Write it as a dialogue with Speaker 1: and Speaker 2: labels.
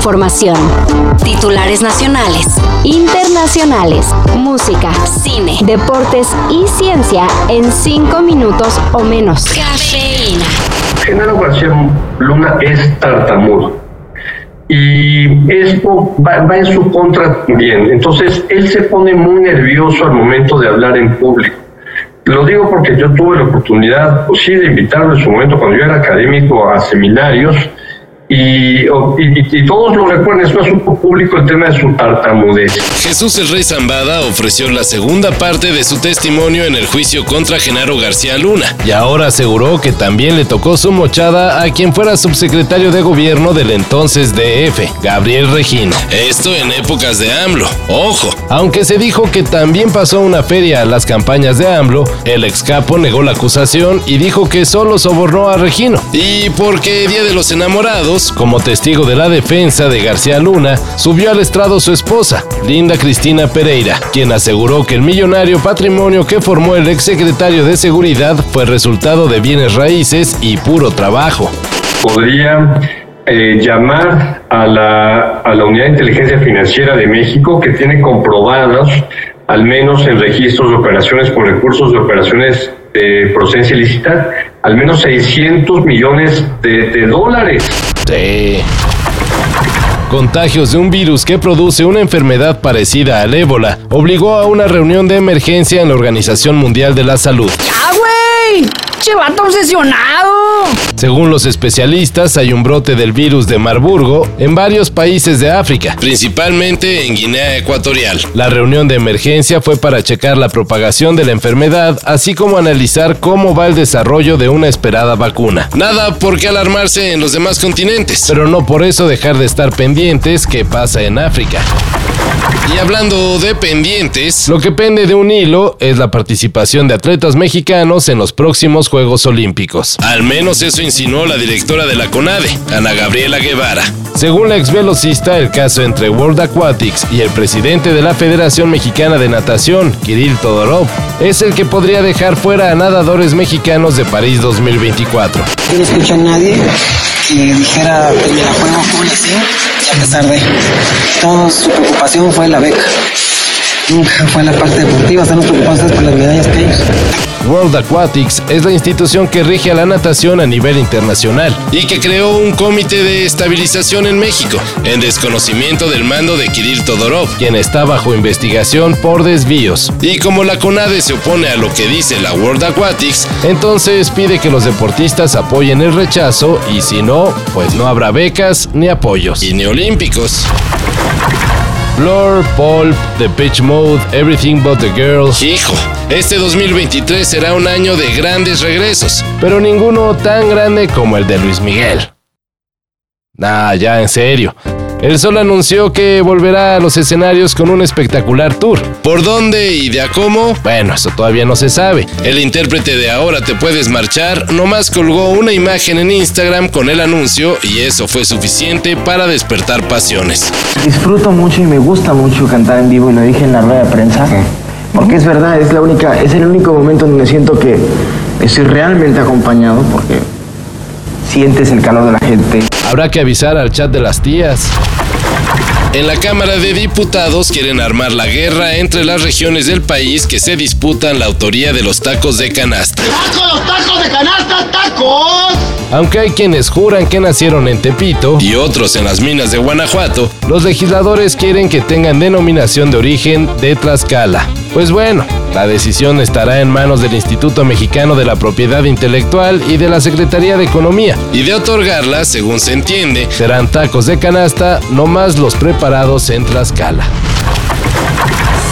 Speaker 1: información. Titulares nacionales, internacionales, música, cine, deportes y ciencia en cinco minutos o menos. Cafeína.
Speaker 2: Genaro García Luna es tartamudo y esto va, en su contra también. Entonces, él se pone muy nervioso al momento de hablar en público. Lo digo porque yo tuve la oportunidad, pues sí, de invitarlo en su momento cuando yo era académico a seminarios y, todos lo recuerdan, es un asunto público el tema de su tartamudez.
Speaker 3: Jesús el Rey Zambada ofreció la segunda parte de su testimonio en el juicio contra Genaro García Luna y ahora aseguró que también le tocó su mochada a quien fuera subsecretario de gobierno del entonces DF, Gabriel Regino. Esto en épocas de AMLO. Ojo, aunque se dijo que también pasó una feria a las campañas de AMLO, el ex capo negó la acusación y dijo que solo sobornó a Regino. Y porque Día de los Enamorados, como testigo de la defensa de García Luna, subió al estrado su esposa, Linda Cristina Pereira, quien aseguró que el millonario patrimonio que formó el exsecretario de Seguridad fue resultado de bienes raíces y puro trabajo.
Speaker 2: Podría eh, llamar a la, a la Unidad de Inteligencia Financiera de México que tiene comprobados, al menos en registros de operaciones con recursos de operaciones de procedencia ilícita, al menos 600 millones de dólares.
Speaker 3: Contagios de un virus que produce una enfermedad parecida al ébola obligó a una reunión de emergencia en la Organización Mundial de la Salud.
Speaker 4: ¡Ah, güey! ¡Che vato obsesionado!
Speaker 3: Según los especialistas, hay un brote del virus de Marburgo en varios países de África, principalmente en Guinea Ecuatorial. La reunión de emergencia fue para checar la propagación de la enfermedad, así como analizar cómo va el desarrollo de una esperada vacuna. Nada por qué alarmarse en los demás continentes, pero no por eso dejar de estar pendientes qué pasa en África. Y hablando de pendientes, lo que pende de un hilo es la participación de atletas mexicanos en los próximos Juegos Olímpicos. Al menos eso insinuó la directora de la CONADE, Ana Gabriela Guevara. Según la ex velocista, el caso entre World Aquatics y el presidente de la Federación Mexicana de Natación, Kirill Todorov, es el que podría dejar fuera a nadadores mexicanos de París 2024.
Speaker 5: No escucha a nadie que dijera que me la juego full así, a pesar de todo su preocupación fue la beca. Nunca fue la parte deportiva, estamos preocupados por las medallas que ellos.
Speaker 3: World Aquatics es la institución que rige a la natación a nivel internacional y que creó un comité de estabilización en México, en desconocimiento del mando de Kirill Todorov, quien está bajo investigación por desvíos. Y como la CONADE se opone a lo que dice la World Aquatics, entonces pide que los deportistas apoyen el rechazo y si no, pues no habrá becas ni apoyos. Y ni olímpicos. Blur, Pulp, The Pitch Mode, Everything But the Girls. Hijo, este 2023 será un año de grandes regresos, pero ninguno tan grande como el de Luis Miguel. Nah, ya en serio. El Sol anunció que volverá a los escenarios con un espectacular tour. ¿Por dónde y de a cómo? Bueno, eso todavía no se sabe. El intérprete de Ahora te puedes marchar nomás colgó una imagen en Instagram con el anuncio y eso fue suficiente para despertar pasiones.
Speaker 6: Disfruto mucho y me gusta mucho cantar en vivo y lo dije en la rueda de prensa. Porque es verdad, es la única, es el único momento donde siento que estoy realmente acompañado porque sientes el calor de la gente.
Speaker 3: Habrá que avisar al chat de las tías. En la Cámara de Diputados quieren armar la guerra entre las regiones del país que se disputan la autoría de los tacos de canasta.
Speaker 7: ¡Tacos, los tacos de canasta, tacos!
Speaker 3: Aunque hay quienes juran que nacieron en Tepito y otros en las minas de Guanajuato, los legisladores quieren que tengan denominación de origen de Tlaxcala. Pues bueno, la decisión estará en manos del Instituto Mexicano de la Propiedad Intelectual y de la Secretaría de Economía. Y de otorgarla, según se entiende, serán tacos de canasta, no más los preparados en Tlaxcala.